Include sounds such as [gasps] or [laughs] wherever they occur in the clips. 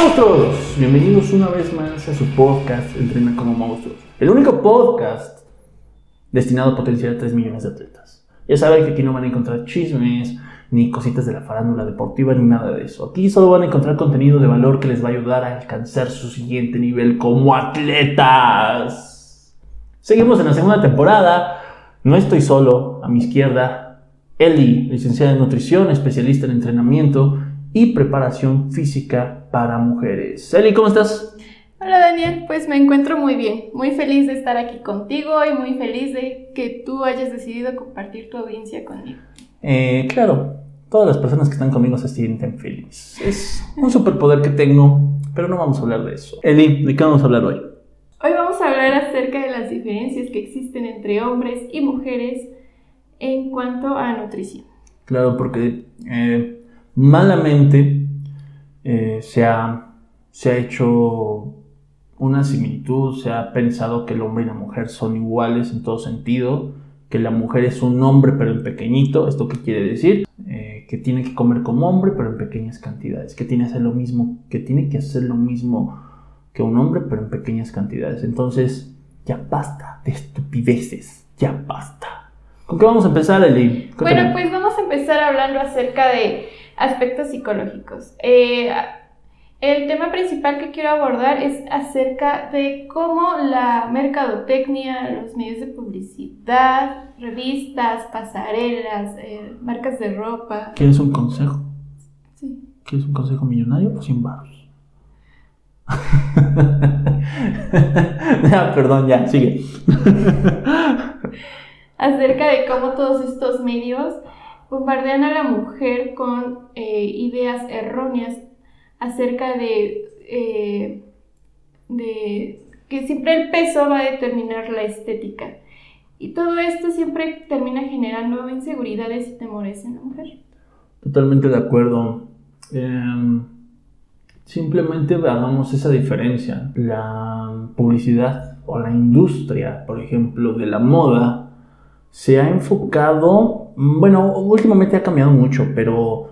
Monstruos, bienvenidos una vez más a su podcast Entrena como Monstruos, el único podcast destinado a potenciar a 3 millones de atletas. Ya saben que aquí no van a encontrar chismes, ni cositas de la farándula deportiva, ni nada de eso. Aquí solo van a encontrar contenido de valor que les va a ayudar a alcanzar su siguiente nivel como atletas. Seguimos en la segunda temporada. No estoy solo. A mi izquierda, Eli, licenciada en nutrición, especialista en entrenamiento y preparación física para mujeres. Eli, ¿cómo estás? Hola Daniel, pues me encuentro muy bien, muy feliz de estar aquí contigo y muy feliz de que tú hayas decidido compartir tu audiencia conmigo. Eh, claro, todas las personas que están conmigo se sienten felices. Es un superpoder que tengo, pero no vamos a hablar de eso. Eli, ¿de qué vamos a hablar hoy? Hoy vamos a hablar acerca de las diferencias que existen entre hombres y mujeres en cuanto a nutrición. Claro, porque eh, malamente eh, se, ha, se ha hecho una similitud, se ha pensado que el hombre y la mujer son iguales en todo sentido, que la mujer es un hombre pero en pequeñito, ¿esto qué quiere decir? Eh, que tiene que comer como hombre pero en pequeñas cantidades, que tiene que hacer lo mismo, que tiene que hacer lo mismo que un hombre pero en pequeñas cantidades. Entonces, ya basta de estupideces, ya basta. ¿Con qué vamos a empezar, Eli? Bueno, pues vamos a empezar hablando acerca de aspectos psicológicos. Eh, el tema principal que quiero abordar es acerca de cómo la mercadotecnia, los medios de publicidad, revistas, pasarelas, eh, marcas de ropa. ¿Quieres un consejo? Sí. ¿Quieres un consejo millonario o sin baros? ya, [laughs] [laughs] perdón, ya, sigue. acerca de cómo todos estos medios bombardean a la mujer con eh, ideas erróneas acerca de, eh, de que siempre el peso va a determinar la estética. Y todo esto siempre termina generando inseguridades y temores en la mujer. Totalmente de acuerdo. Em, simplemente hagamos esa diferencia. La publicidad o la industria, por ejemplo, de la moda, se ha enfocado, bueno, últimamente ha cambiado mucho, pero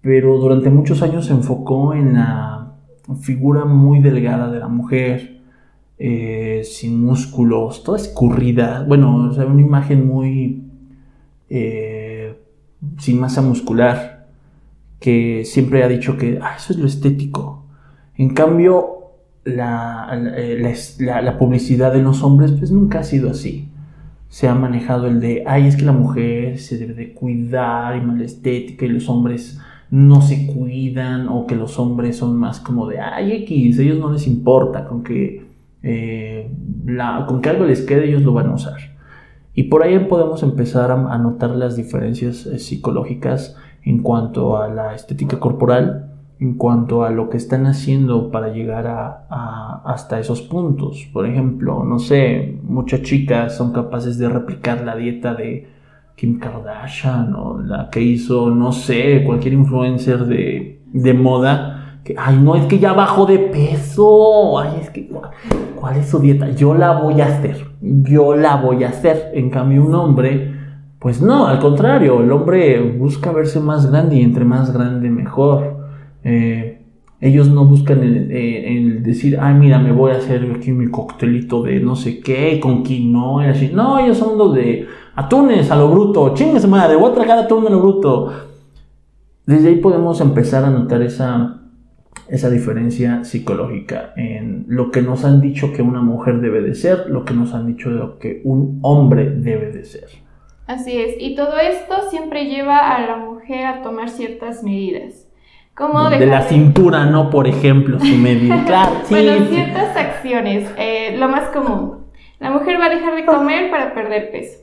pero durante muchos años se enfocó en la figura muy delgada de la mujer, eh, sin músculos, toda escurrida, bueno, una imagen muy eh, sin masa muscular, que siempre ha dicho que ah, eso es lo estético. En cambio, la, la, la, publicidad de los hombres pues nunca ha sido así. Se ha manejado el de, ay, es que la mujer se debe de cuidar y mala estética y los hombres no se cuidan o que los hombres son más como de, ay, X, ellos no les importa, con que, eh, la, con que algo les quede ellos lo van a usar. Y por ahí podemos empezar a, notar las diferencias eh, psicológicas en cuanto a la estética corporal, en cuanto a lo que están haciendo para llegar a, hasta esos puntos. Por ejemplo, no sé, muchas chicas son capaces de replicar la dieta de Kim Kardashian o la que hizo, no sé, cualquier influencer de, de moda, que, ay, no, es que ya bajó de peso, ay, es que, ¿cuál es su dieta? Yo la voy a hacer, yo la voy a hacer. En cambio, un hombre, pues no, al contrario, el hombre busca verse más grande y entre más grande mejor. Eh, ellos no buscan el, el, decir, ay, mira, me voy a hacer aquí mi coctelito de no sé qué, con quinoa, así. No, ellos son los de atunes a lo bruto, chingue su madre, voy a tragar atún a lo bruto. Desde ahí podemos empezar a notar esa, esa diferencia psicológica en lo que nos han dicho que una mujer debe de ser, lo que nos han dicho de lo que un hombre debe de ser. Así es, y todo esto siempre lleva a la mujer a tomar ciertas medidas. De la cintura, no, por ejemplo, su medida. [laughs] Claro, Bueno, ciertas acciones, eh, lo más común. La mujer va a dejar de comer para perder peso.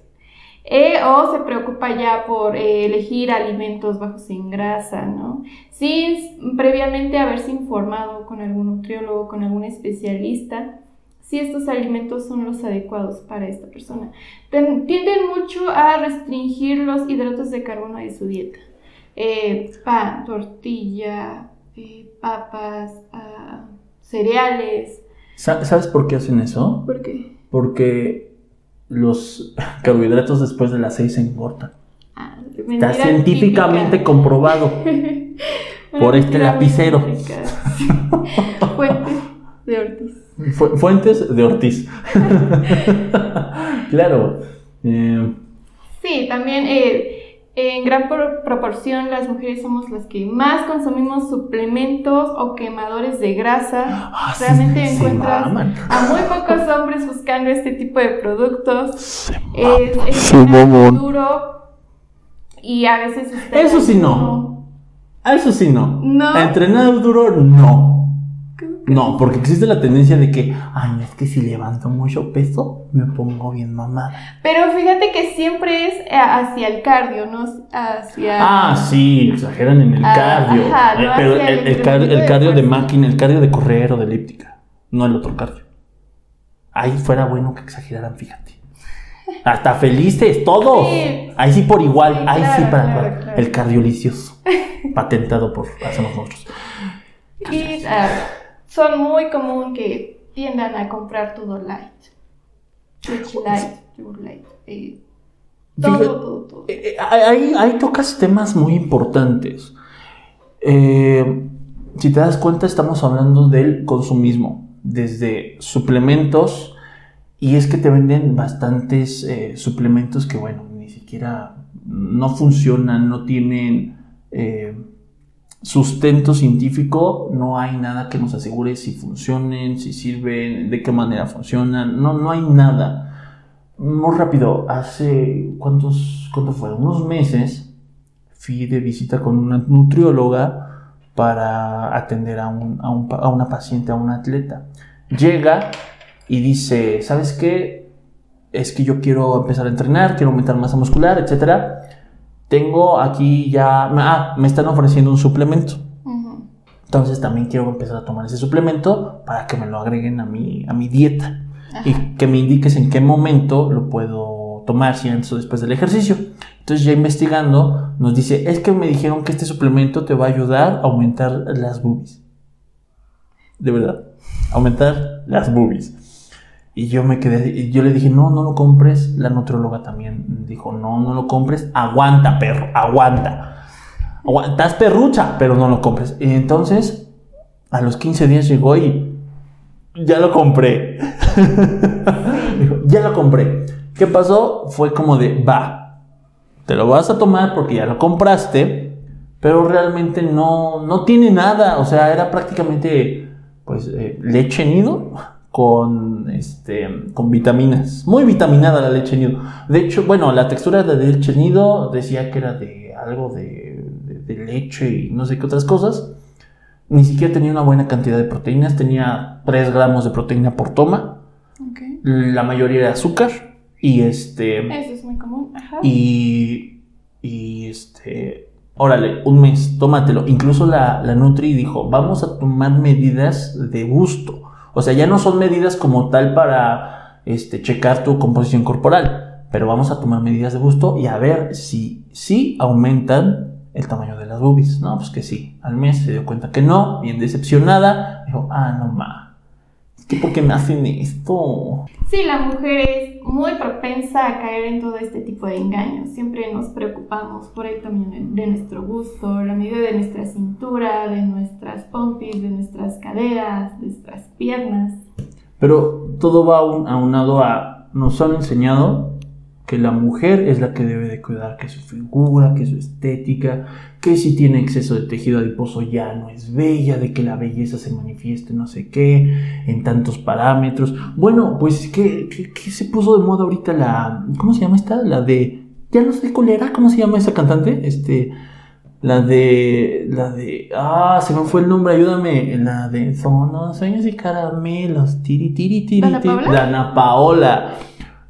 Eh, o se preocupa ya por eh, elegir alimentos bajos en grasa, ¿no? Sin previamente haberse informado con algún nutriólogo, con algún especialista, si estos alimentos son los adecuados para esta persona. Tienden mucho a restringir los hidratos de carbono de su dieta. Eh, pan, tortilla, papas, ah, cereales. ¿Sabes por qué hacen eso? ¿Por qué? Porque los [laughs] carbohidratos después de las 6 se engordan. Ah, Está científicamente comprobado [laughs] por este lapicero. [laughs] Fuentes de Ortiz. Fu- Fuentes de Ortiz. claro. eh, Sí, también eh, en gran por- proporción las mujeres somos las que más consumimos suplementos o quemadores de grasa. [gasps] ah, Realmente se encuentras a muy pocos hombres buscando este tipo de productos. Se Es, es un mamón. duro y a veces... Eso sí no. Eso sí no. No. Entrenar duro, no. No, porque existe la tendencia de que, ay, es que si levanto mucho peso, me pongo bien mamada. Pero fíjate que siempre es eh, hacia el cardio, no hacia... Ah, sí, exageran en el Ah, cardio. ajá, Eh, no pero el, el el car- el entrenamiento de cardio de máquina, el cardio de correr o de elíptica, no el otro cardio. Ahí fuera bueno que exageraran, fíjate. Hasta felices, todos. Sí. Ahí sí por igual, Sí, ahí sí para claro, claro. el cardio licioso. Patentado por hacemos nosotros. Y ah, son muy común que tiendan a comprar todo light. Leche light, yogur light. eh, todo, todo, todo. Eh, eh, ahí, ahí tocas temas muy importantes. Eh, si te das cuenta, estamos hablando del consumismo, desde suplementos, y es que te venden bastantes suplementos que, bueno, ni siquiera no funcionan, no tienen eh, sustento científico, no hay nada que nos asegure si funcionen, si sirven, de qué manera funcionan, no, no hay nada. Muy rápido, hace cuántos, cuánto fue, unos meses fui de visita con una nutrióloga para atender a, un- a un a una paciente, a un atleta. Llega y dice, ¿sabes qué? Es que yo quiero empezar a entrenar, quiero aumentar masa muscular, etcétera. Tengo aquí ya, ah, me están ofreciendo un suplemento. Entonces también quiero empezar a tomar ese suplemento para que me lo agreguen a mi, a mi dieta Ajá. y que me indiques en qué momento lo puedo tomar, si antes o después del ejercicio. Entonces ya investigando nos dice, es que me dijeron que este suplemento te va a ayudar a aumentar las boobies. De verdad, aumentar las boobies. Y yo me quedé, y yo le dije, no, no lo compres. La nutrióloga también dijo, no, no lo compres. Aguanta, perro, aguanta. Agua- Estás perrucha, pero no lo compres. Y entonces, a los 15 días llegó y ya lo compré. [laughs] Dijo, ya lo compré. ¿Qué pasó? Fue como de, va, te lo vas a tomar porque ya lo compraste, pero realmente no, no tiene nada. O sea, era prácticamente, pues, eh, leche nido con, este, con vitaminas. Muy vitaminada la leche nido. De hecho, bueno, la textura de leche nido decía que era de algo de, de- de leche y no sé qué otras cosas. Ni siquiera tenía una buena cantidad de proteínas, tenía 3 gramos de proteína por toma. La mayoría era azúcar. Y este. Eso es muy común. Ajá. Y. Y este. Órale, un mes, tómatelo. Incluso la, la Nutri dijo: Vamos a tomar medidas de gusto. O sea, ya no son medidas como tal para este, checar tu composición corporal. Pero vamos a tomar medidas de gusto y a ver si, si aumentan el tamaño de las boobies. No, pues que sí. Al mes se dio cuenta que no, bien decepcionada. Dijo: Ah, no ma. Es que ¿por qué me hacen esto? Sí, la mujer es muy propensa a caer en todo este tipo de engaños. Siempre nos preocupamos por el tamaño de- nuestro gusto, la medida de nuestra cintura, de nuestras pompis, de nuestras caderas, de nuestras piernas. Pero todo va aun- aunado a. Nos han enseñado que la mujer es la que debe de cuidar que su figura, que su estética, que si tiene exceso de tejido adiposo ya no es bella, de que la belleza se manifieste no sé qué, en tantos parámetros. Bueno, pues que, se puso de moda ahorita la. ¿Cómo se llama esta? La de. Ya no sé cuál era, ¿cómo se llama esa cantante? Este. La de. La de. Ah, se me fue el nombre, ayúdame. La de. Son los sueños y caramelos. Tiri, tiri, tiri. ¿Dana tiri. Paola? Dana Paola.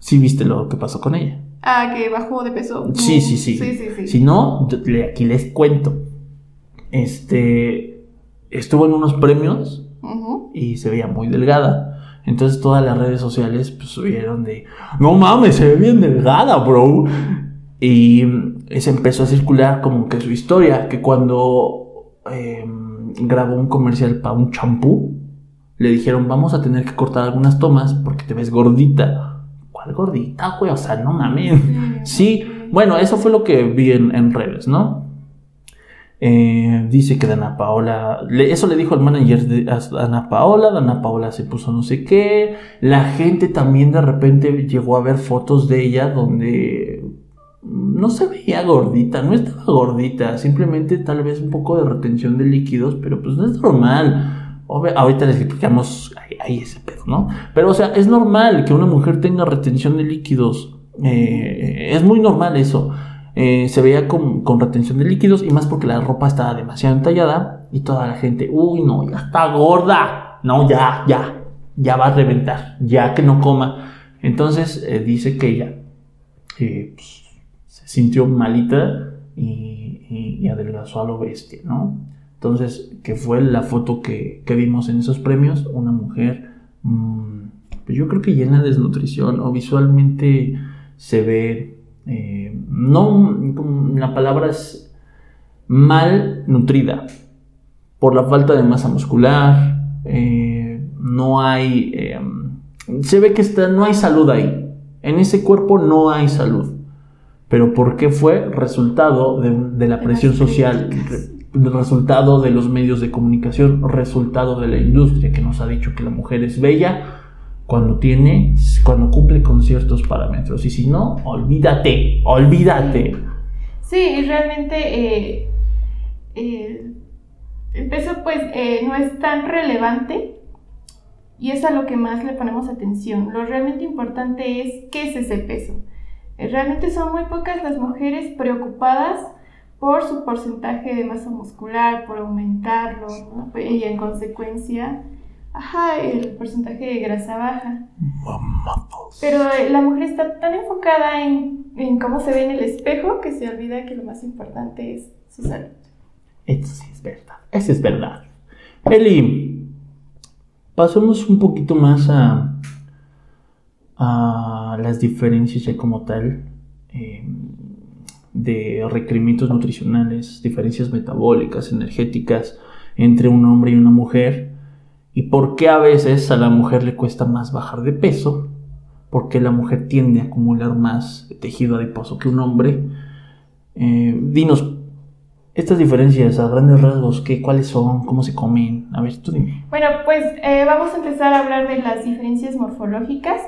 Sí, viste lo que pasó con ella. Ah, que bajó de peso. Sí, sí, sí. Sí, sí, sí. Si no, yo- le- aquí les cuento. Este. Estuvo en unos premios y se veía muy delgada. Entonces todas las redes sociales pues, subieron de, no mames, se ve bien delgada, bro. Y se empezó a circular como que su historia, que cuando em, grabó un comercial para un champú, le dijeron, vamos a tener que cortar algunas tomas porque te ves gordita. ¿Cuál gordita, güey? O sea, no mames. Sí, bueno, eso fue lo que vi en, en redes, ¿no? Eh, dice que Dana Paola, eso le dijo al manager de Dana Paola, Dana Paola se puso no sé qué, la gente también de repente llegó a ver fotos de ella donde no se veía gordita, no estaba gordita, simplemente tal vez un poco de retención de líquidos, pero pues no es normal. Ahorita les explicamos ahí, ese pedo, ¿no? Pero o sea, es normal que una mujer tenga retención de líquidos. Eh, es muy normal eso. Eh, se veía con, con, retención de líquidos y más porque la ropa estaba demasiado entallada y toda la gente, uy, no, ya está gorda. No, ya, ya, ya va a reventar, ya que no coma. Entonces eh, dice que ella pues, sintió malita y, adelgazó a lo bestia, ¿no? Entonces, que fue la foto que, vimos en esos premios, una mujer, mm, pues yo creo que llena de desnutrición o visualmente se ve, eh, no, la palabra es mal nutrida, por la falta de masa muscular, eh, no hay, eh, se ve que está, no hay salud ahí, en ese cuerpo no hay salud. Pero ¿por qué fue? Resultado de, la presión social, resultado de los medios de comunicación, resultado de la industria que nos ha dicho que la mujer es bella cuando tiene, cuando cumple con ciertos parámetros. Y si no, olvídate, olvídate. Sí, realmente eh, eh, el peso pues eh, no es tan relevante y es a lo que más le ponemos atención. Lo realmente importante es qué es ese peso. Realmente son muy pocas las mujeres preocupadas por su porcentaje de masa muscular, por aumentarlo, y en consecuencia, ajá, el porcentaje de grasa baja. Pero eh, la mujer está tan enfocada en, en, cómo se ve en el espejo que se olvida que lo más importante es su salud. Eso sí es verdad, eso es verdad. Eli, pasemos un poquito más a a las diferencias ya como tal em, de requerimientos nutricionales, diferencias metabólicas, energéticas entre un hombre y una mujer y por qué a veces a la mujer le cuesta más bajar de peso, porque la mujer tiende a acumular más tejido adiposo que un hombre. Eh, dinos, estas diferencias a grandes rasgos, ¿qué, ¿cuáles son? ¿Cómo se comen? A ver, tú dime. Bueno, pues eh, vamos a empezar a hablar de las diferencias morfológicas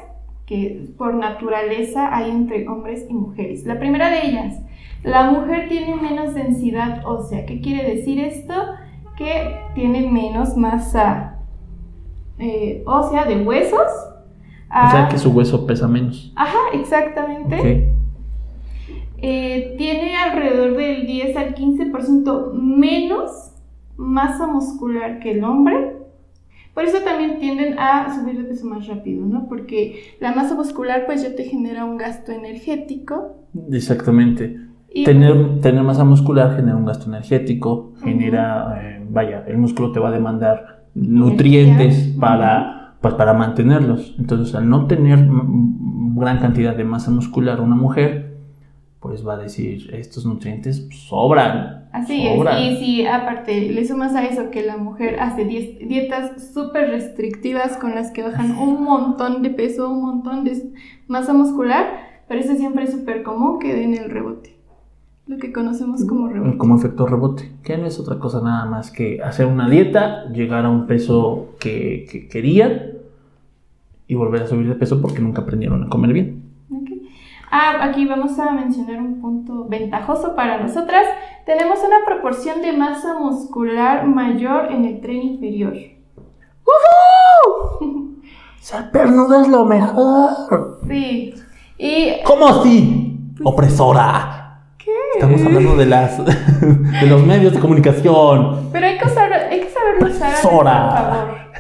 que por naturaleza hay entre hombres y mujeres. La primera de ellas, la mujer tiene menos densidad ósea. ¿Qué quiere decir esto? Que tiene menos masa eh, ósea de huesos. o sea que su hueso pesa menos. Ajá, exactamente. Eh, tiene alrededor del 10 al 15% menos masa muscular que el hombre por eso también tienden a subir de peso más rápido, ¿no? Porque la masa muscular pues ya te genera un gasto energético. Exactamente. Tener, tener masa muscular genera un gasto energético, genera, eh, vaya, el músculo te va a demandar nutrientes para, pues, para mantenerlos. Entonces, al no tener gran cantidad de masa muscular una mujer, pues va a decir, estos nutrientes sobran. Así es, y si aparte le sumas a eso que la mujer hace dietas súper restrictivas con las que bajan un montón de peso, un montón de masa muscular, eso siempre es súper común que den el rebote. Lo que conocemos como rebote. Como efecto rebote, que no es otra cosa nada más que hacer una dieta, llegar a un peso que, que querían y volver a subir de peso porque nunca aprendieron a comer bien. Ah, aquí vamos a mencionar un punto ventajoso para nosotras. Tenemos una proporción de masa muscular mayor en el tren inferior. ¡Woohoo! [laughs] Ser pernuda es lo mejor. Sí. Y... ¿Cómo así? Opresora. Estamos hablando de las [laughs] de los medios de comunicación. Pero hay que saber, hay que saberlo usar. Por favor.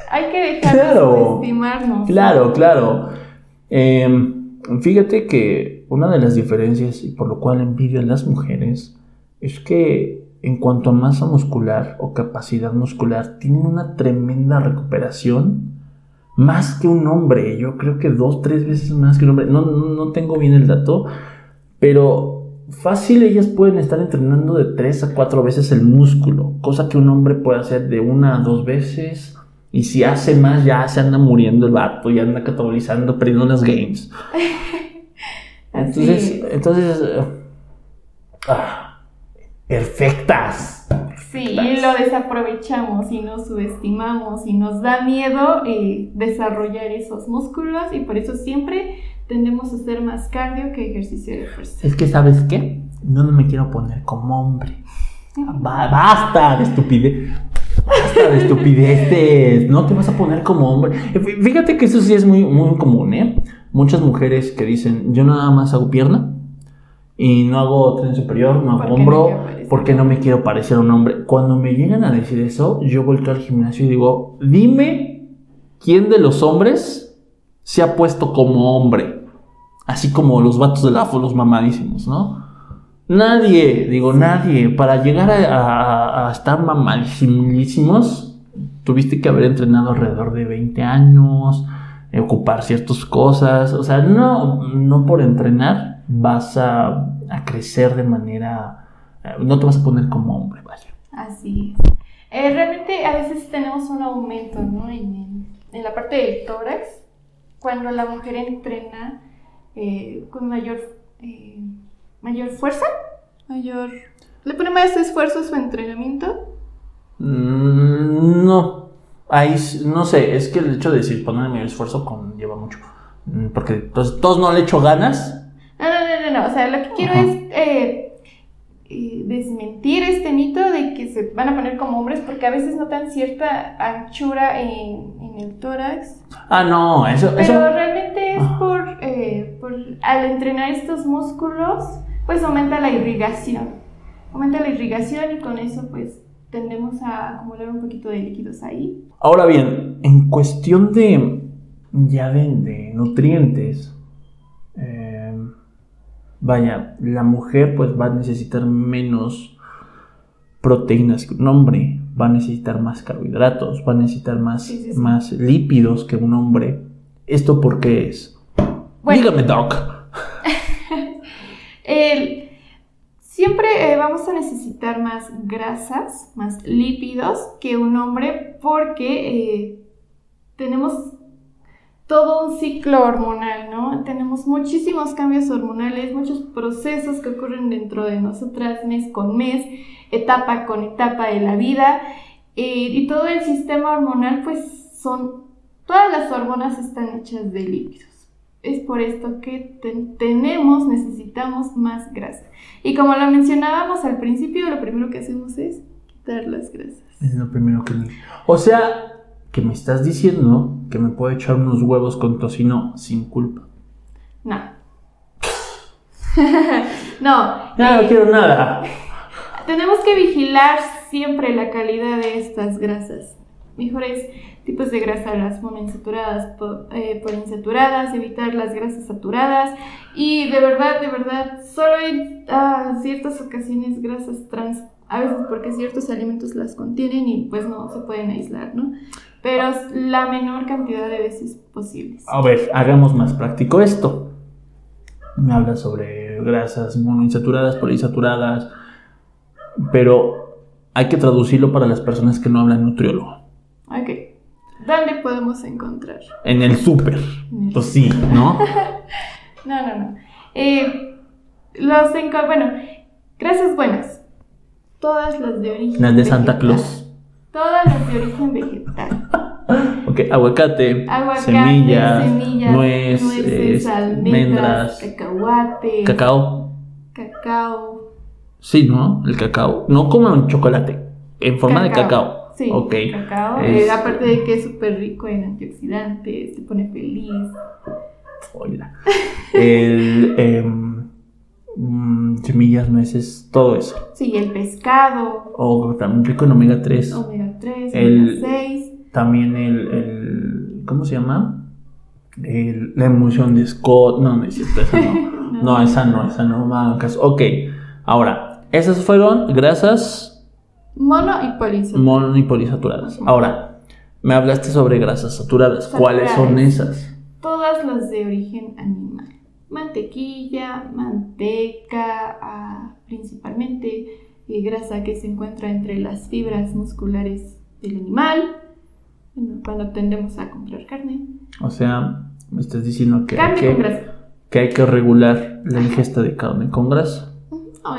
Hay que dejar claro, de subestimarnos. Claro, claro. Eh, Fíjate que una de las diferencias y por lo cual envidio a las mujeres es que en cuanto a masa muscular o capacidad muscular tienen una tremenda recuperación más que un hombre. Yo creo que dos, tres veces más que un hombre. No, no, tengo bien el dato, pero fácil ellas pueden estar entrenando de tres a cuatro veces el músculo, cosa que un hombre puede hacer de una a dos veces y si hace más, ya se anda muriendo el vato, ya anda catabolizando, perdiendo las games. [laughs] entonces, entonces. Ah, perfectas. Sí, y lo desaprovechamos y nos subestimamos y nos da miedo eh, desarrollar esos músculos y por eso siempre tendemos a hacer más cardio que ejercicio de fuerza. Es que, ¿sabes qué? No, no me quiero poner como hombre. Ba- basta de estupidez. Basta de estupideces. No te vas a poner como hombre. Fí- Fíjate que eso sí es muy, muy común, ¿eh? Muchas mujeres que dicen, yo nada más hago pierna y no hago tren superior, no hago no hombro, porque no me quiero parecer a un hombre. Cuando me llegan a decir eso, yo volteo al gimnasio y digo, dime quién de los hombres se ha puesto como hombre. Así como los vatos del AFO, los mamadísimos, ¿no? Nadie, digo, nadie. Para llegar a, a- a estar mamadísimos, tuviste que haber entrenado alrededor de 20 años, ocupar ciertas cosas. O sea, no, no por entrenar vas a, a crecer de manera. eh, no te vas a poner como hombre, vaya. Así es. Eh, realmente a veces tenemos un aumento ¿no? en, en- en la parte del tórax cuando la mujer entrena eh, con mayor, eh, mayor fuerza, mayor... Le pone más esfuerzo a su entrenamiento. Mm, no. Ahí, no sé, es que el hecho de decir ponerme mayor esfuerzo conlleva mucho. Mm, Porque entonces, todos no le echo ganas. No, no, no, no, no. O sea, lo que quiero Ajá. es eh, eh, desmentir este mito de que se van a poner como hombres porque a veces notan cierta anchura en, en el tórax. Ah, no, eso. Pero eso realmente es Ajá. por, eh, por al entrenar estos músculos, pues aumenta la irrigación. Aumenta la irrigación y con eso pues tendemos a acumular un poquito de líquidos ahí. Ahora bien, en cuestión de. Ya de, de nutrientes. Vaya, la mujer pues va a necesitar menos proteínas que un hombre. Va a necesitar más carbohidratos. Va a necesitar más, Sí, sí, sí. más lípidos que un hombre. ¿Esto por qué es? Bueno. Dígame, Doc. [laughs] El- siempre eh, vamos a necesitar más grasas, más lípidos que un hombre porque eh, tenemos todo un ciclo hormonal, ¿no? Tenemos muchísimos cambios hormonales, muchos procesos que ocurren dentro de nosotras mes con mes, etapa con etapa de la vida. eh, y todo el sistema hormonal, pues son, todas las hormonas están hechas de lípidos. Es por esto que ten- tenemos, necesitamos más grasa. Y como lo mencionábamos al principio, lo primero que hacemos es quitar las grasas. Es lo primero que. O sea, que me estás diciendo que me puedo echar unos huevos con tocino sin culpa. No. [laughs] no. Ya no eh, quiero nada. Tenemos que vigilar siempre la calidad de estas grasas. Mejores tipos de grasa, las monoinsaturadas, po- eh, poliinsaturadas, evitar las grasas saturadas y de verdad, de verdad, solo en ah, ciertas ocasiones grasas trans, a veces porque ciertos alimentos las contienen y pues no se pueden aislar, ¿no? Pero es la menor cantidad de veces posibles. A ver, hagamos más práctico esto. Me hablas sobre grasas monoinsaturadas, poliinsaturadas, pero hay que traducirlo para las personas que no hablan nutriólogo. Ok. ¿Dónde podemos encontrar? En el súper. Pues sí, ¿no? [laughs] No, no, no. Eh, los bueno, grasas buenas. Todas las de origen Las de Santa vegetal. Claus. Todas las de origen vegetal. Ok, aguacate, Aguacate, semillas, semillas, nuez, nueces, eh, almendras, almendras, cacahuate, cacao. cacao. Sí, ¿no? El cacao. No como un chocolate, en forma de cacao. Sí, Ok. cacao. Es- Eh, aparte de que es súper rico en antioxidantes, te pone feliz. Hola. El, mm, semillas, nueces, todo eso. Sí, el pescado, O también rico en omega 3. omega 3, El- omega 6. También el, el- ¿Cómo se llama? El- la emulsión de Scott. No, no es cierto, esa no. [laughs] no, esa no, esa no. caso. Ok, ahora, esas fueron grasas Mono y poliinsaturadas. mono y polisaturadas. Ahora, me hablaste sobre grasas saturadas. ¿Cuáles son esas? Todas las de origen animal. Mantequilla, manteca, ah, principalmente eh, grasa que se encuentra entre las fibras musculares del animal. Bueno, cuando tendemos a comprar carne. O sea, me estás diciendo que hay con que, grasa. que hay que regular la ingesta de carne con grasa.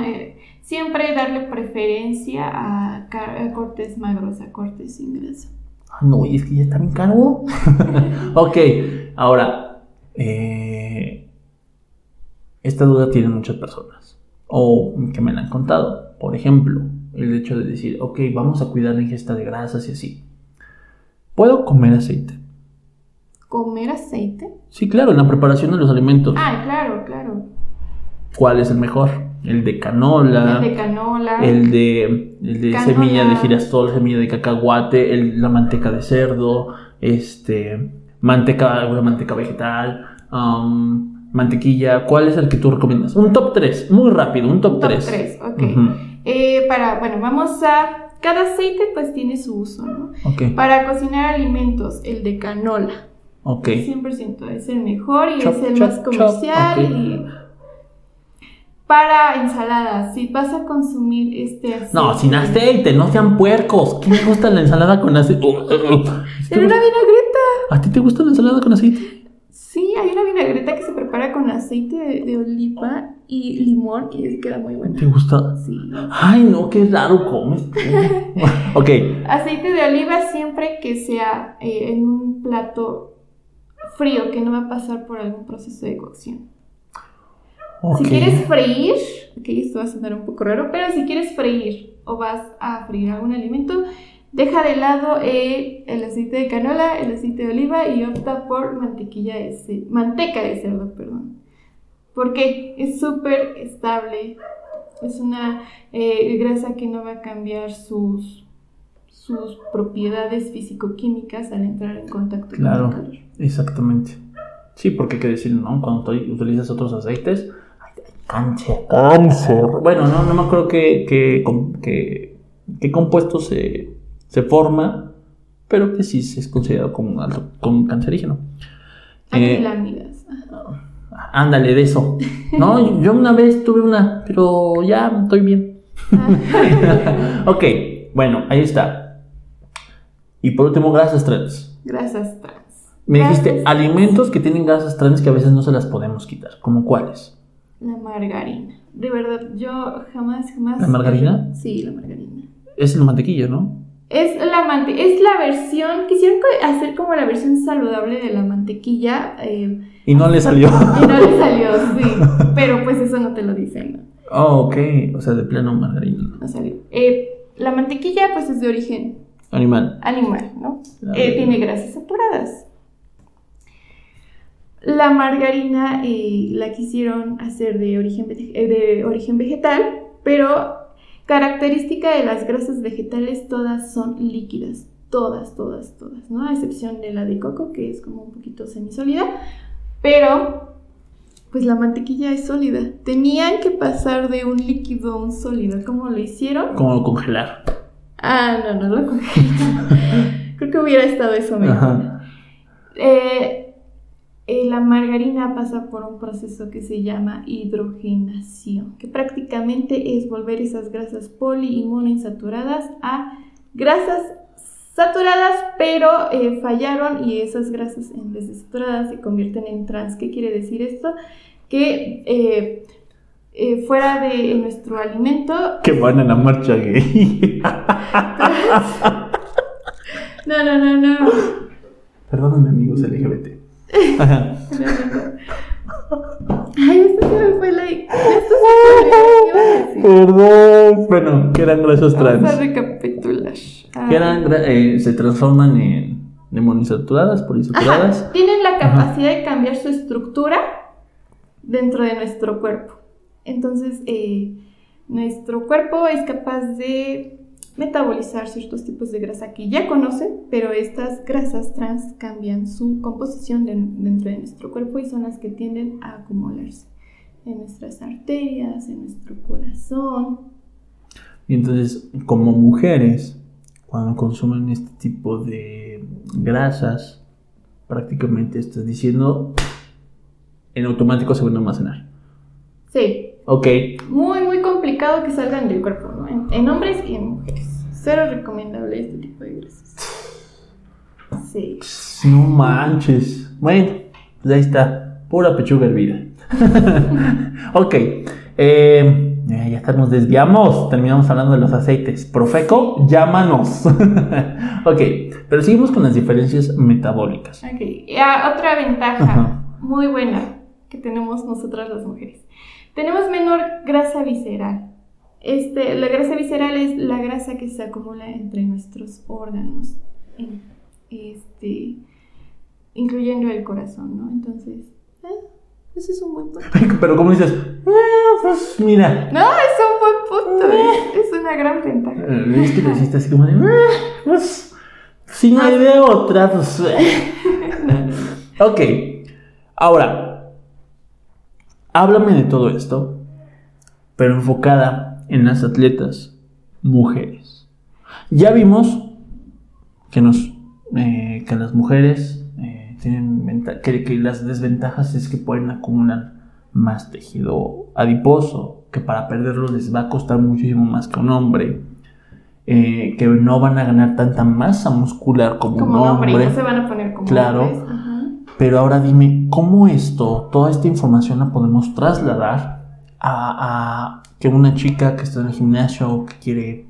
Eh, siempre darle preferencia a cortes magros, a cortes sin grasa. Ah, no, y es que ya está bien caro. [laughs] ok, ahora, eh, esta duda tienen muchas personas, o que me la han contado. Por ejemplo, el hecho de decir, ok, vamos a cuidar la ingesta de grasas y así. ¿Puedo comer aceite? ¿Comer aceite? Sí, claro, en la preparación de los alimentos. Ah, claro, claro. ¿Cuál es el mejor? El de canola. El de canola. el de, el de Canola. semilla de girasol, semilla de cacahuate, el- la manteca de cerdo, este, manteca, manteca vegetal, um, mantequilla. ¿Cuál es el que tú recomiendas? Un top 3, muy rápido, un top Top 3. 3, ok. Eh, para, bueno, vamos a... Cada aceite pues tiene su uso, ¿no? Ok, Para cocinar alimentos, el de canola. ok. 100% es el mejor y Chop, es el chop, más comercial. y para ensaladas, si vas a consumir este aceite. No, sin aceite, no sean puercos. ¿Quién le gusta la ensalada con aceite? Uh, uh, uh. Una vinagreta. ¿A ti te gusta la ensalada con aceite? Sí, hay una vinagreta que se prepara con aceite de, de oliva y limón y queda muy buena. ¿Te gusta? Sí. Ay, no, qué raro comes. [laughs] ok, Aceite de oliva siempre que sea eh, en un plato frío, que no va a pasar por algún proceso de cocción. Si quieres freír, ok, esto va a sonar un poco raro, pero si quieres freír o vas a freír algún alimento, deja de lado eh, el aceite de canola, el aceite de oliva y opta por mantequilla de manteca de cerdo, perdón. Porque es súper estable, es una eh, grasa que no va a cambiar sus, sus propiedades físico-químicas al entrar en contacto Claro. con el calor. Exactamente. Sí, porque hay que decir, ¿no? Cuando tú utilizas otros aceites, ay, cáncer, cáncer. Bueno, no, no me acuerdo qué, qué, com- qué- qué compuesto se, se forma, pero que sí es considerado como, un alto- como un cancerígeno. Eh, Acrilámidas. ándale, de eso. No, [laughs] yo una vez tuve una, pero ya estoy bien. Ah. [laughs] ok, bueno, ahí está. Y por último, grasas trans. Grasas trans. Me dijiste alimentos que tienen grasas trans que a veces no se las podemos quitar. ¿Como cuáles? La margarina. De verdad, yo jamás, jamás. ¿La margarina? Sí, la margarina. Es la mantequilla, ¿no? Es la mante es la versión, quisieron hacer como la versión saludable de la mantequilla eh, Y no le salió. y no le salió, [laughs] sí. Pero pues eso no te lo dicen, ¿no? Oh, ok. O sea, de plano margarina. No salió. Eh, la mantequilla pues es de origen Animal. animal, ¿no? Eh, tiene grasas saturadas. La margarina la quisieron hacer de origen, de origen vegetal, pero característica de las grasas vegetales todas son líquidas, todas, todas, todas, ¿no? A excepción de la de coco, que es como un poquito semisólida, pero pues la mantequilla es sólida. Tenían que pasar de un líquido a un sólido. ¿Cómo lo hicieron? Como congelar. Ah, no, no lo congelaron. [laughs] Creo que hubiera estado eso mejor. Ajá. Eh, eh, la margarina pasa por un proceso que se llama hidrogenación, que prácticamente es volver esas grasas poli y monoinsaturadas a grasas saturadas, pero eh, fallaron y esas grasas en vez de saturadas se convierten en trans. ¿Qué quiere decir esto? Que eh, eh, fuera de nuestro alimento Que van a la marcha gay. [laughs] No, no, no, no. Perdóname, amigos LGBT. Ajá. Ay, esto se me fue la. Esto se me fue. [laughs] Perdón. Bueno, que eran grasas Vamos a trans. recapitular. Que eran, eh, se transforman en, en monoinsaturadas, poliinsaturadas. Ajá, tienen la capacidad de cambiar su estructura dentro de nuestro cuerpo. Entonces, eh, nuestro cuerpo es capaz de metabolizar ciertos tipos de grasa que ya conoce, pero estas grasas trans cambian su composición de- dentro de nuestro cuerpo y son las que tienden a acumularse en nuestras arterias, en nuestro corazón. Y entonces, como mujeres, cuando consumen este tipo de grasas, prácticamente estás diciendo en automático se van a almacenar. Sí, Ok, muy, muy complicado que salgan del cuerpo. En, en hombres y en mujeres. Cero recomendable este tipo de grasas. Sí. no manches. Bueno, pues ahí está, pura pechuga hervida. [laughs] ok, eh, Eh, ya está, nos desviamos. Terminamos hablando de los aceites. Profeco, llámanos. [laughs] ok, pero seguimos con las diferencias metabólicas. Ok, ya, otra ventaja Ajá. muy buena que tenemos nosotras las mujeres. Tenemos menor grasa visceral. Este, la grasa visceral es la grasa que se acumula entre nuestros órganos, en- este, incluyendo el corazón, ¿no? Entonces, eh, ese es un buen punto. [laughs] Pero como dices, "Eh, pues mira. No, es un buen punto, es, es una gran ventaja. Eh, Es que lo hiciste así como de, "Eh, pues, si no hay de otra, pues. eh". [laughs] ok, ahora, háblame de todo esto, pero enfocada en las atletas mujeres. Ya vimos que, nos, eh, que las mujeres eh, tienen que, que las desventajas es que pueden acumular más tejido adiposo, que para perderlo les va a costar muchísimo más que un hombre, eh, que no van a ganar tanta masa muscular como, Como un hombre, hombre. no se van a poner como Claro. hombres. Pero ahora dime, ¿cómo esto, toda esta información la podemos trasladar a que una chica que está en el gimnasio o que quiere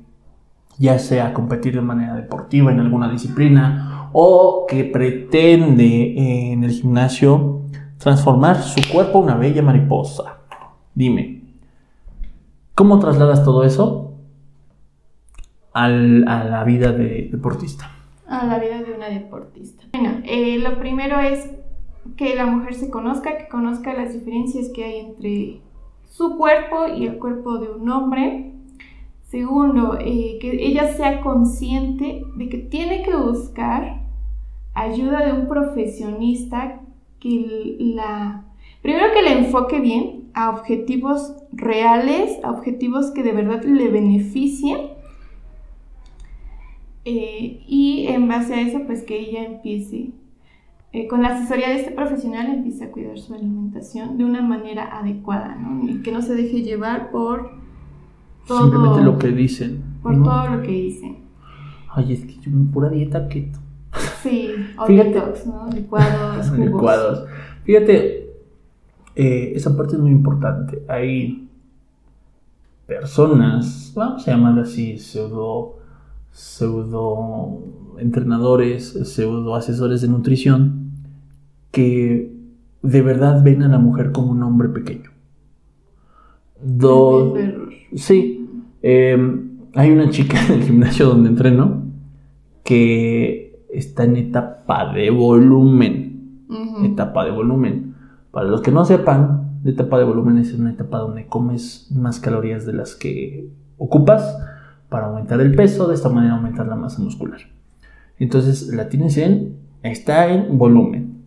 ya sea competir de manera deportiva en alguna disciplina o que pretende eh, en el gimnasio transformar su cuerpo en una bella mariposa? Dime, ¿cómo trasladas todo eso al- a la vida de deportista? a la vida de una deportista. Bueno, eh, lo primero es que la mujer se conozca, que conozca las diferencias que hay entre su cuerpo y el cuerpo de un hombre. Segundo, eh, que ella sea consciente de que tiene que buscar ayuda de un profesionista que la... Primero que le enfoque bien a objetivos reales, a objetivos que de verdad le beneficien eh, y en base a eso, pues que ella empiece, eh, con la asesoría de este profesional, empiece a cuidar su alimentación de una manera adecuada, ¿no? Y que no se deje llevar por todo, Simplemente lo que dicen. por ¿no? todo lo que dicen. Ay, es que yo pura dieta keto. Sí, o Fíjate. detox, ¿no? Licuados, [laughs] jugos. Licuados. Fíjate, eh, esa parte es muy importante. Hay personas, vamos a llamarlas así, pseudo, pseudo entrenadores, pseudo asesores de nutrición, que de verdad ven a la mujer como un hombre pequeño. Do-. Sí. Eh, hay una chica en el gimnasio donde entreno que está en etapa de volumen. Etapa de volumen. Para los que no sepan, la etapa de volumen es una etapa donde comes más calorías de las que ocupas para aumentar el peso, de esta manera aumentar la masa muscular. Entonces la tienes en, está en volumen.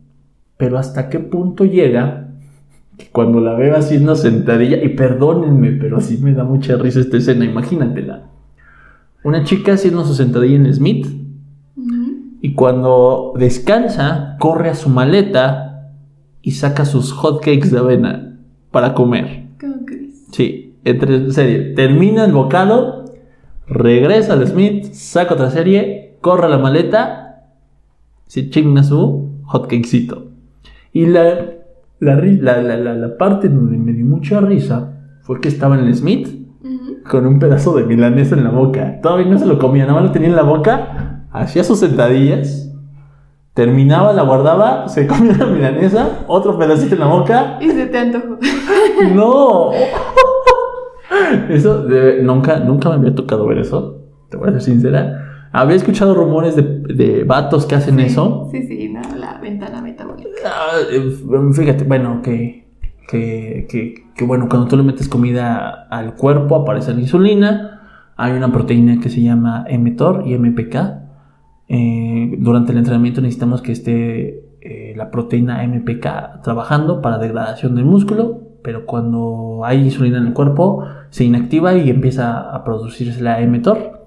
Pero hasta qué punto llega que cuando la veo haciendo sentadilla, y perdónenme, pero sí me da mucha risa esta escena, imagínatela. Una chica haciendo su sentadilla en Smith y cuando descansa, corre a su maleta y saca sus hotcakes de avena para comer. ¿Cómo crees? Sí, entre serie, termina el bocado, regresa al Smith, saca otra serie, corre a la maleta, se chinga su hotcakecito. Y la, la, la, la, la, la parte donde me dio mucha risa fue que estaba en el Smith con un pedazo de milanesa en la boca. Todavía no se lo comía, nada más lo tenía en la boca, hacía sus sentadillas, terminaba, la guardaba, se [laughs] comía la milanesa, otro pedacito en la boca. Y se te antojó. [laughs] ¡No! Eso de- nunca, nunca me había tocado ver eso, te voy a ser sincera. Había escuchado rumores de, de vatos que hacen eso. Sí, sí, no, la ventana Ah, eh, Fíjate, bueno, que, que, que, bueno, cuando tú le metes comida al cuerpo aparece la insulina. Hay una proteína que se llama mTOR y MPK. Eh, durante el entrenamiento necesitamos que esté eh, la proteína MPK trabajando para degradación del músculo, pero cuando hay insulina en el cuerpo se inactiva y empieza a producirse la mTOR.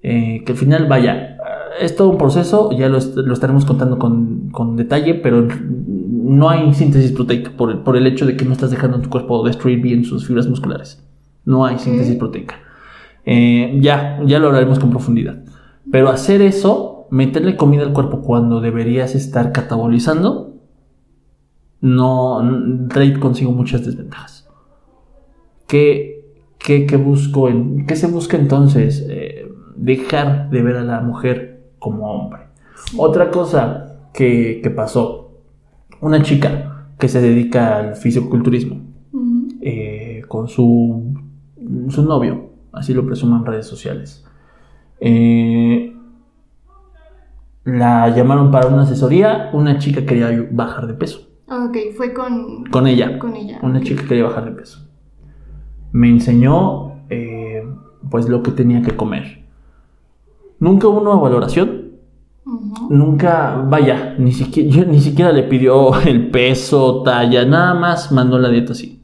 Que al final, vaya, es todo un proceso, ya lo, est- lo estaremos contando con, con detalle, pero no hay síntesis proteica por el, por el hecho de que no estás dejando tu cuerpo destruir bien sus fibras musculares. No hay síntesis proteica. Eh, ya, ya lo hablaremos con profundidad. Pero hacer eso, meterle comida al cuerpo cuando deberías estar catabolizando, no trae consigo muchas desventajas. ¿Qué, ¿qué, qué busco en, ¿qué se busca entonces? Eh, dejar de ver a la mujer como hombre. Otra cosa que, que pasó, una chica que se dedica al fisiculturismo eh, con su, su novio, así lo presuman redes sociales. Eh, la llamaron para una asesoría, una chica quería bajar de peso, Ok, fue con, con ella, con ella. una chica quería bajar de peso. Me enseñó eh, pues lo que tenía que comer. Nunca hubo una valoración, nunca, vaya, ni siquiera, yo- ni siquiera le pidió [laughs] el peso, talla, nada más mandó la dieta así.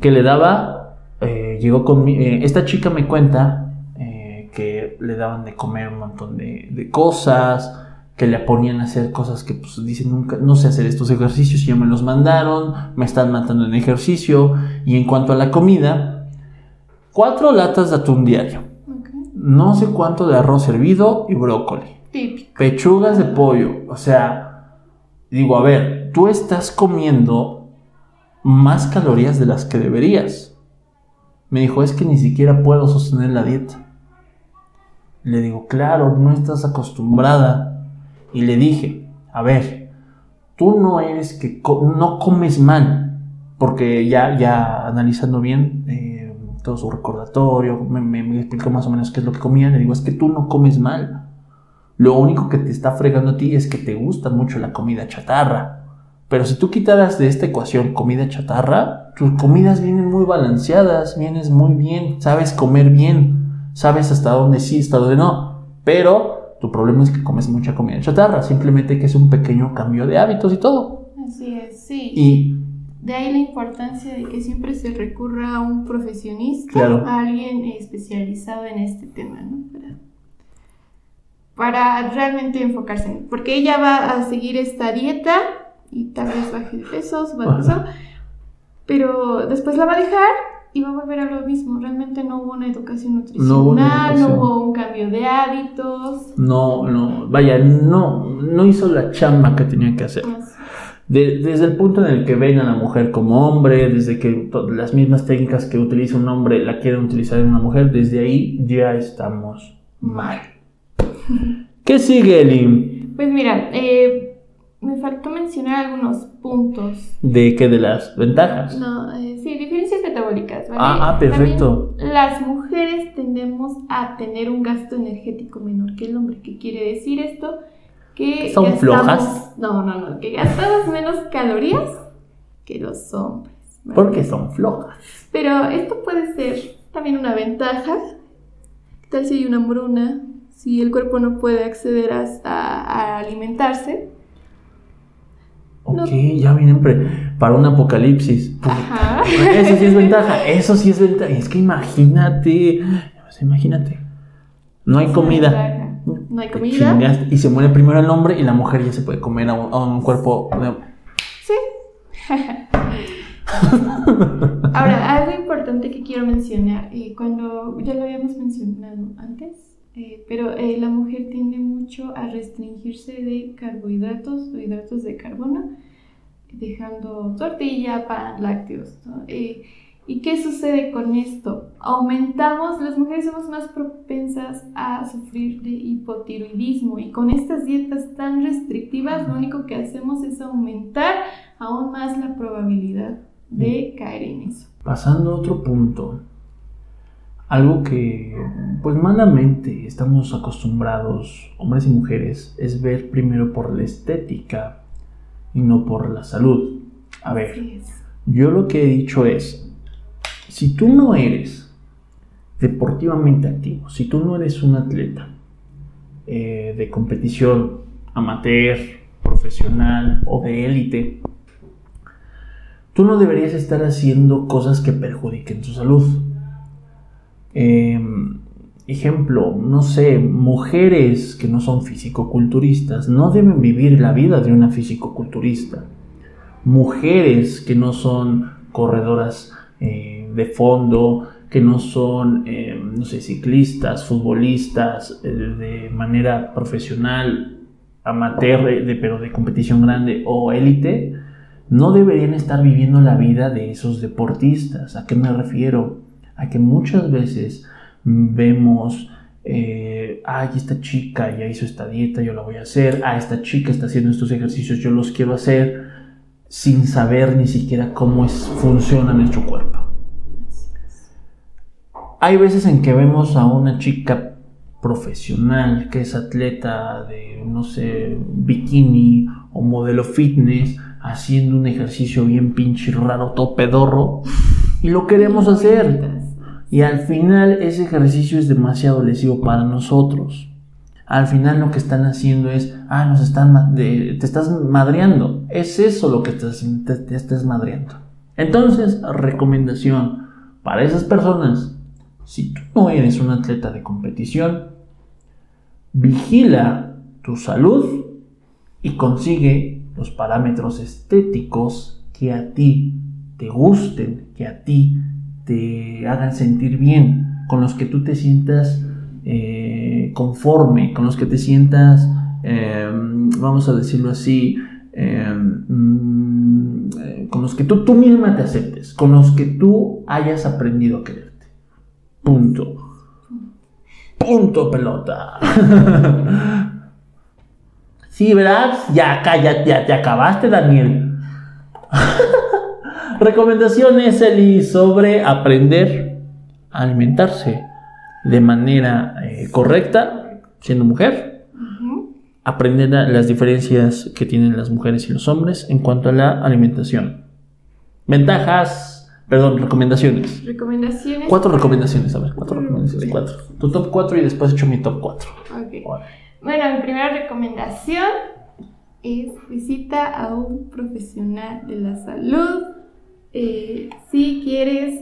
Que le daba, eh, llegó con esta chica me cuenta eh, que le daban de comer un montón de, de cosas, que le ponían a hacer cosas que pues dicen nunca, no sé hacer estos ejercicios y ya me los mandaron, me están matando en ejercicio y en cuanto a la comida, cuatro latas de atún diario. No sé cuánto de arroz hervido y brócoli Típico. pechugas de pollo. O sea, digo, a ver, tú estás comiendo más calorías de las que deberías. Me dijo, es que ni siquiera puedo sostener la dieta. Le digo, claro, no estás acostumbrada. Y le dije, a ver, tú no eres que co- no comes mal, porque ya, ya analizando bien eh, todo su recordatorio, me, me- me explicó más o menos qué es lo que comía. Le digo, es que tú no comes mal. Lo único que te está fregando a ti es que te gusta mucho la comida chatarra. Pero si tú quitaras de esta ecuación comida chatarra, tus comidas vienen muy balanceadas, vienes muy bien, sabes comer bien, sabes hasta dónde sí, hasta dónde no. Pero tu problema es que comes mucha comida chatarra, simplemente que es un pequeño cambio de hábitos y todo. Así es, sí. Y De ahí la importancia de que siempre se recurra a un profesionista, Claro. a alguien especializado en este tema, ¿no? Para, para realmente enfocarse en Porque ella va a seguir esta dieta y tal vez baje de peso, suba de peso, pero después la va a dejar y va a volver a lo mismo. Realmente no hubo una educación nutricional, No hubo un cambio de hábitos. no, no, vaya, no, no hizo la chamba que tenía que hacer. Así. De- desde el punto en el que ven a la mujer como hombre, desde que las mismas técnicas que utiliza un hombre la quieren utilizar en una mujer, desde ahí ya estamos mal. [laughs] ¿Qué sigue, Eli? Pues mira, eh, me faltó mencionar algunos puntos ¿De qué? De las ventajas. No, eh, sí, diferencias metabólicas, ¿vale? Ah, ah, perfecto. También las mujeres tendemos a tener un gasto energético menor que el hombre. ¿Qué quiere decir esto? Que ¿Son gastamos- flojas? No, no, no, que gastamos menos calorías que los hombres. ¿vale? Porque son flojas. Pero esto puede ser también una ventaja. ¿Qué tal si hay una hambruna? Si el cuerpo no puede acceder a, a- alimentarse. Ok, No. ya vienen para un apocalipsis. Ajá. Eso sí es ventaja, [laughs] eso sí es ventaja. Es que imagínate, imagínate, no hay comida. No hay comida. chingaste, Y se muere primero el hombre y la mujer ya se puede comer a un, a un cuerpo. de- Sí. [laughs] Ahora, algo importante que quiero mencionar, eh, cuando ya lo habíamos mencionado antes, eh, pero eh, la mujer tiende mucho a restringirse de carbohidratos o hidratos de carbono, dejando tortilla, pan, lácteos. ¿no? ¿Y qué sucede con esto? Aumentamos, las mujeres somos más propensas a sufrir de hipotiroidismo y con estas dietas tan restrictivas lo único que hacemos es aumentar aún más la probabilidad de caer en eso. Pasando a otro punto, algo que, pues malamente estamos acostumbrados, hombres y mujeres, es ver primero por la estética y no por la salud. A ver, yo lo que he dicho es, si tú no eres deportivamente activo, si tú no eres un atleta eh, de competición amateur, profesional o de élite, tú no deberías estar haciendo cosas que perjudiquen tu salud. Eh, ejemplo, no sé, mujeres que no son fisicoculturistas no deben vivir la vida de una fisicoculturista. Mujeres que no son corredoras eh, de fondo, que no son, eh, no sé, ciclistas, futbolistas eh, de manera profesional, amateur, eh, pero de competición grande o élite, no deberían estar viviendo la vida de esos deportistas. ¿A qué me refiero? a que muchas veces vemos, eh, esta chica ya hizo esta dieta, yo la voy a hacer, ah, esta chica está haciendo estos ejercicios, yo los quiero hacer, sin saber ni siquiera cómo es, funciona nuestro cuerpo. Hay veces en que vemos a una chica profesional que es atleta de, no sé, bikini o modelo fitness, haciendo un ejercicio bien pinche raro, todo pedorro, y lo queremos hacer. Y al final ese ejercicio es demasiado lesivo para nosotros. Al final lo que están haciendo es, ah, nos están, te estás madreando. Es eso lo que te, te estás madreando. Entonces, recomendación para esas personas, si tú no eres un atleta de competición, vigila tu salud y consigue los parámetros estéticos que a ti te gusten, que a ti te hagan sentir bien, con los que tú te sientas eh, conforme, con los que te sientas, em, vamos a decirlo así, em, mm, eh, con los que tú, tú misma te aceptes, con los que tú hayas aprendido a quererte. Punto. Punto pelota. [laughs] sí, ¿verdad? Ya, ya, ya te acabaste, Daniel. [laughs] Recomendaciones, Eli, sobre aprender a alimentarse de manera eh, correcta, siendo mujer. Aprender las diferencias que tienen las mujeres y los hombres en cuanto a la alimentación. Ventajas, Perdón, recomendaciones. Recomendaciones. Cuatro recomendaciones, a ver, cuatro recomendaciones. Cuatro. Tu top cuatro y después he hecho mi top cuatro. Bueno, mi primera recomendación es visita a un profesional de la salud. Eh, si quieres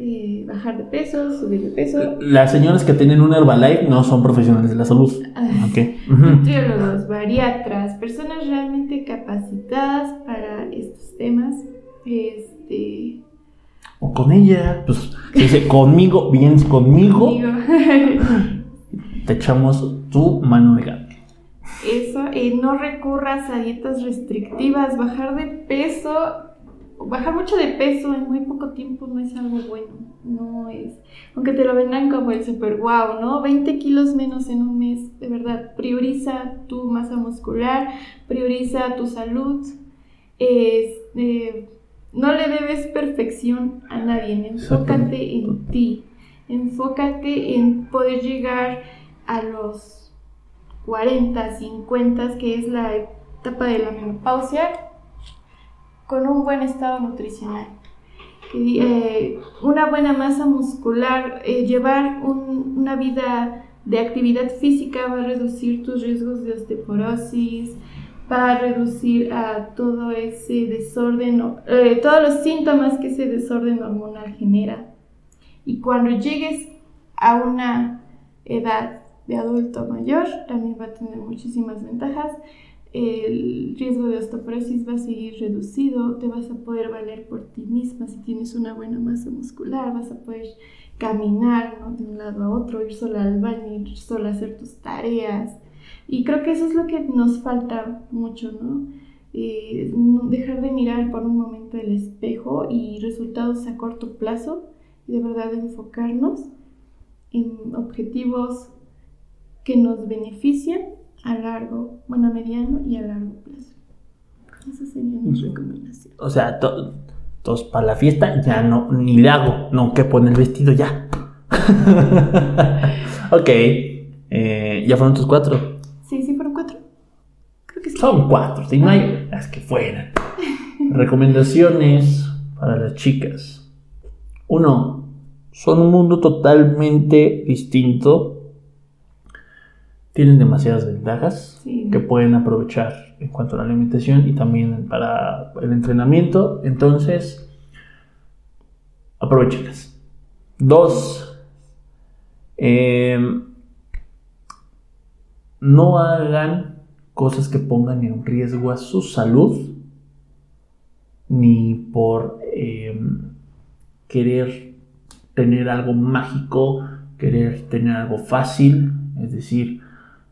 eh, bajar de peso, subir de peso. Las señoras que tienen un Herbalife no son profesionales de la salud. Ah, okay. [laughs] Nutriólogos, bariatras, personas realmente capacitadas para estos temas. Este, o con ella, pues dice conmigo, vienes conmigo, [laughs] te echamos tu mano de gato. Eso, eh, no recurras a dietas restrictivas, bajar de peso, bajar mucho de peso en muy poco tiempo no es algo bueno, no es, aunque te lo vendan como el super wow, ¿no? 20 kilos menos en un mes, de verdad, prioriza tu masa muscular, prioriza tu salud, este no le debes perfección a nadie, enfócate en ti, enfócate en poder llegar a los 40, 50, que es la etapa de la menopausia, con un buen estado nutricional. Eh, una buena masa muscular, eh, llevar una vida de actividad física va a reducir tus riesgos de osteoporosis, para reducir a todo ese desorden, eh, todos los síntomas que ese desorden hormonal genera. Y cuando llegues a una edad de adulto mayor, también va a tener muchísimas ventajas. El riesgo de osteoporosis va a seguir reducido, te vas a poder valer por ti misma si tienes una buena masa muscular, vas a poder caminar de un lado a otro, ir sola al baño, ir sola a hacer tus tareas, y creo que eso es lo que nos falta mucho, eh, ¿no? dejar de mirar por un momento el espejo y resultados a corto plazo y de verdad enfocarnos en objetivos que nos beneficien a largo, bueno, a mediano y a largo plazo. Esa sería mi recomendación. O sea, todos para la fiesta ya no, ni le hago, no, que pone el vestido ya. [laughs] ok, eh, ya fueron tus cuatro. Son cuatro, si no hay las que fueran. Recomendaciones para las chicas. Uno, son un mundo totalmente distinto. Tienen demasiadas ventajas que pueden aprovechar en cuanto a la alimentación y también para el entrenamiento. Entonces, aprovechenlas. Dos, eh, no hagan cosas que pongan en riesgo a su salud, ni por em, querer tener algo mágico, querer tener algo fácil, es decir,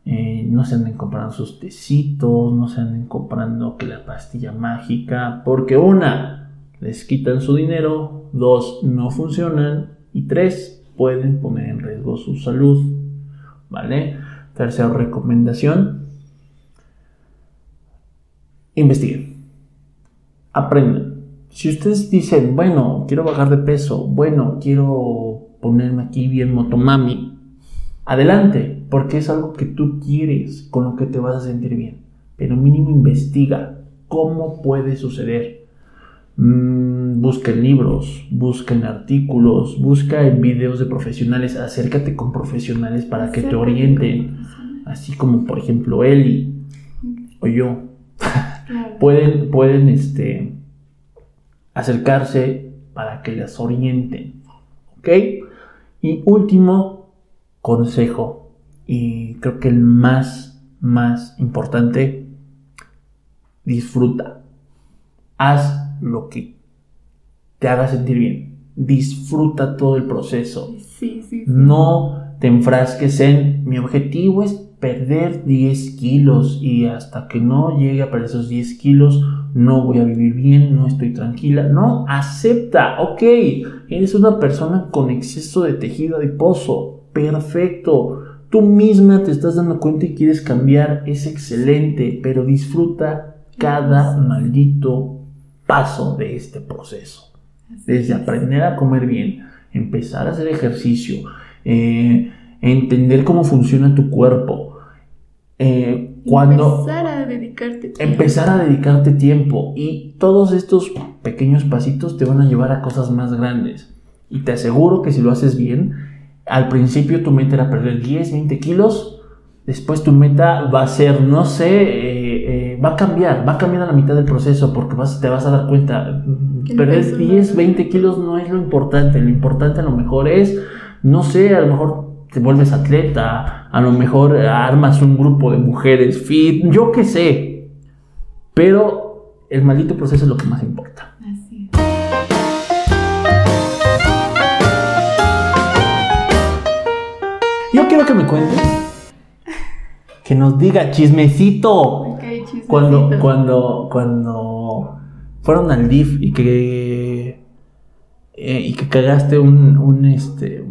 eh, no se anden comprando sus tecitos, no se anden comprando que la pastilla mágica, porque una, les quitan su dinero, dos, no funcionan y tres, pueden poner en riesgo su salud. ¿Vale? Tercera recomendación, investiguen, aprendan. Si ustedes dicen, bueno, quiero bajar de peso, bueno, quiero ponerme aquí bien motomami, adelante, porque es algo que tú quieres, con lo que te vas a sentir bien. Pero mínimo investiga cómo puede suceder. Mm, busquen libros, busquen artículos, busca en videos de profesionales, acércate con profesionales para que te orienten, así como por ejemplo Eli o yo. [laughs] pueden, pueden este, acercarse para que las orienten. ¿Ok? Y último consejo, y creo que el más, más importante, disfruta. Haz lo que te haga sentir bien. Disfruta todo el proceso. No te enfrasques en mi objetivo es perder 10 kilos y hasta que no llegue a perder esos 10 kilos no voy a vivir bien, no estoy tranquila. No, acepta, ok, eres una persona con exceso de tejido adiposo, perfecto. Tú misma te estás dando cuenta y quieres cambiar, es excelente, pero disfruta cada maldito paso de este proceso. Desde aprender a comer bien, empezar a hacer ejercicio, eh, entender cómo funciona tu cuerpo. Eh, cuando empezar a dedicarte tiempo. empezar a dedicarte tiempo y todos estos pequeños pasitos te van a llevar a cosas más grandes y te aseguro que si lo haces bien al principio tu meta era perder 10 20 kilos después tu meta va a ser no sé eh, eh, va a cambiar va a cambiar a la mitad del proceso porque vas, te vas a dar cuenta perder 10 20 kilos no es lo importante lo importante a lo mejor es no sé a lo mejor te vuelves atleta, a lo mejor armas un grupo de mujeres fit, yo qué sé. Pero el maldito proceso es lo que más importa. Así Yo quiero que me cuentes, que nos diga chismecito. chismecito. Cuando, cuando, cuando fueron al DIF y que, eh, y que cagaste un, un, este,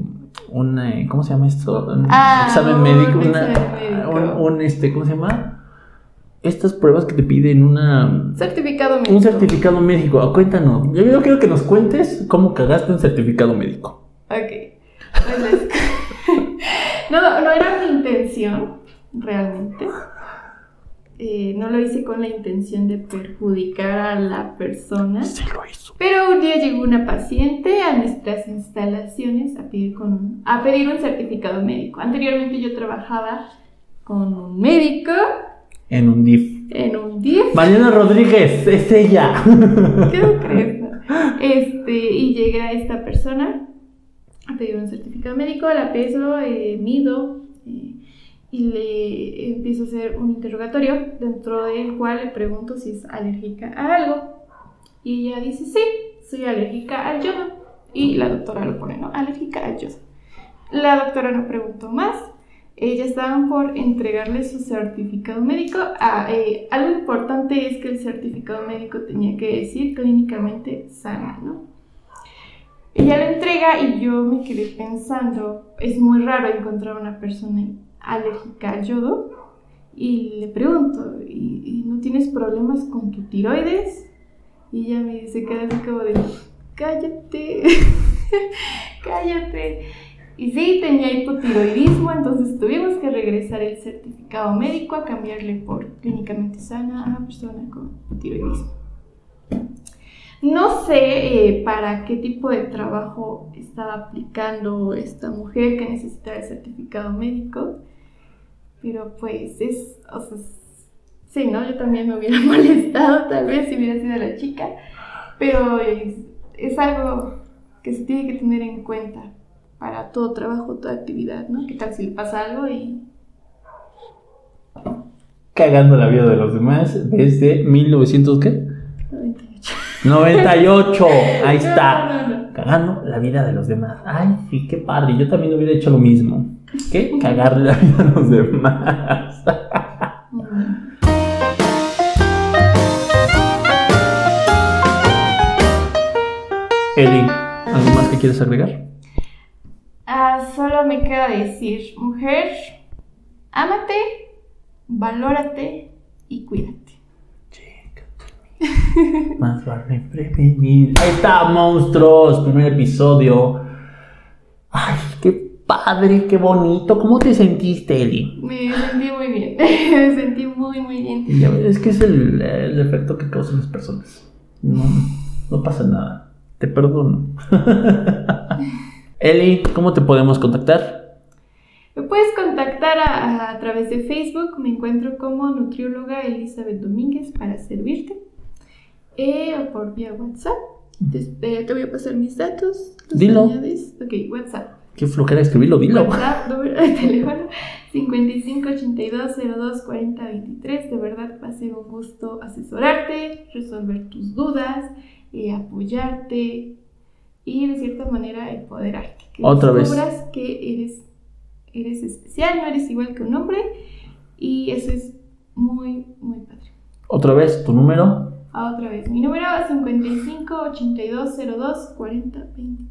un, eh, ¿cómo se llama esto? Un ah, examen médico, Un, este, ¿cómo se llama? Estas pruebas que te piden una... Certificado médico. Un certificado médico. Ah, cuéntanos. Yo, yo, quiero que nos cuentes cómo cagaste un certificado médico. Ok. Pues [laughs] no, no era mi intención, realmente. Eh, no lo hice con la intención de perjudicar a la persona. Sí lo hizo. Pero un día llegó una paciente a nuestras instalaciones a pedir, con, a pedir un certificado médico. Anteriormente yo trabajaba con un médico. En un DIF. En un DIF. Mariana Rodríguez, es ella. [laughs] ¿Qué crees? Este, y llega esta persona a pedir un certificado médico, la peso, eh, mido. Y le empiezo a hacer un interrogatorio dentro del cual le pregunto si es alérgica a algo. Y ella dice, sí, soy alérgica al yodo. Y la doctora lo pone, ¿no? Alérgica al yodo. La doctora no preguntó más. Ella estaban por entregarle su certificado médico. Ah, eh, algo importante es que el certificado médico tenía que decir clínicamente sana, ¿no? Ella lo entrega y yo me quedé pensando, es muy raro encontrar una persona alérgica al yodo y le pregunto, ¿y, no tienes problemas con tu tiroides? Y ella me dice, como cállate, [laughs] cállate. Y sí, tenía hipotiroidismo, entonces tuvimos que regresar el certificado médico a cambiarle por clínicamente sana a persona con hipotiroidismo. No sé eh, para qué tipo de trabajo estaba aplicando esta mujer que necesitaba el certificado médico. Pero pues es, o sea, sí, ¿no? Yo también me hubiera [laughs] molestado tal vez si hubiera sido la chica, pero es, algo que se tiene que tener en cuenta para todo trabajo, toda actividad, ¿no? ¿Qué tal si le pasa algo y... Cagando la vida de los demás desde 1900, ¿qué? 98. 98, ahí [laughs] está. Cagando la vida de los demás. Ay, sí, qué padre. Yo también hubiera hecho lo mismo. ¿Qué? Cagarle la vida a los demás. [laughs] Eli, quieres agregar? Ah, solo me queda decir, mujer, ámate, valórate y cuídate. Más vale prevenir. Ahí está, monstruos. Primer episodio. Ay, qué padre, qué bonito. ¿Cómo te sentiste, Eli? Me sentí muy bien. [laughs] me sentí muy, muy bien. Ya es que es el, el efecto que causan las personas. No, no pasa nada. Te perdono. [laughs] Eli, ¿cómo te podemos contactar? Me puedes contactar a, a través de Facebook. Me encuentro como nutrióloga Elizabeth Domínguez para servirte. Eh, o por vía WhatsApp. Te, eh, te voy a pasar mis datos. Dilo. añades. Ok, WhatsApp. Qué flojera escribirlo, dilo. WhatsApp, [laughs] número de teléfono 55 82 02 40 23. De verdad va a ser un gusto asesorarte, resolver tus dudas, eh, apoyarte y de cierta manera empoderarte. Que Otra vez. que eres, eres especial, no eres igual que un hombre y eso es muy, muy padre. Otra vez, tu número. Ah, otra vez, mi número es 55 82 02 40 23.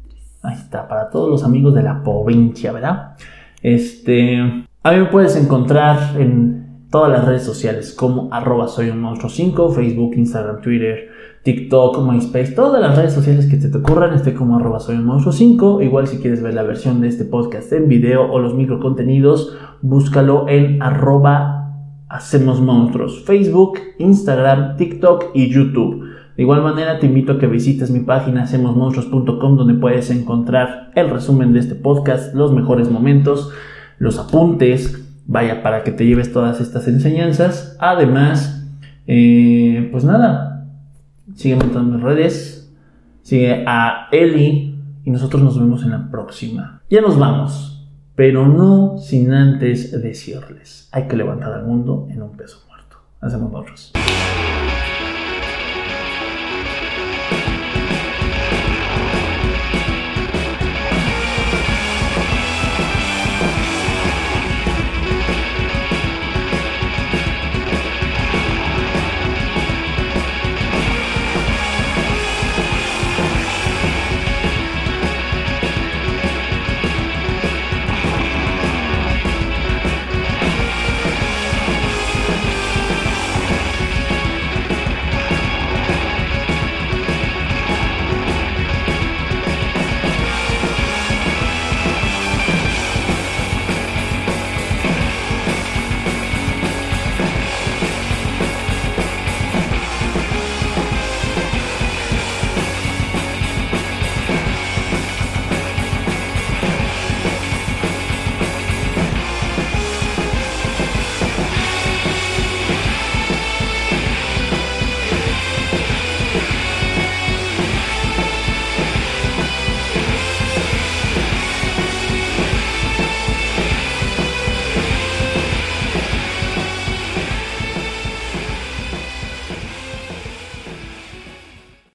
Ahí está, para todos los amigos de la provincia, ¿verdad? Este, a mí me puedes encontrar en todas las redes sociales como arroba soy un monstruo 5, Facebook, Instagram, Twitter, TikTok, MySpace, todas las redes sociales que te, te ocurran, estoy como arroba soy un monstruo 5. Igual si quieres ver la versión de este podcast en video o los microcontenidos, búscalo en arroba hacemos monstruos, Facebook, Instagram, TikTok y YouTube. De igual manera te invito a que visites mi página hacemosmonstruos.com donde puedes encontrar el resumen de este podcast, los mejores momentos, los apuntes, vaya para que te lleves todas estas enseñanzas. Además, eh, pues nada, sígueme en todas mis redes, sigue a Eli y nosotros nos vemos en la próxima. Ya nos vamos, pero no sin antes decirles, hay que levantar al mundo en un peso muerto. Hacemos monstruos.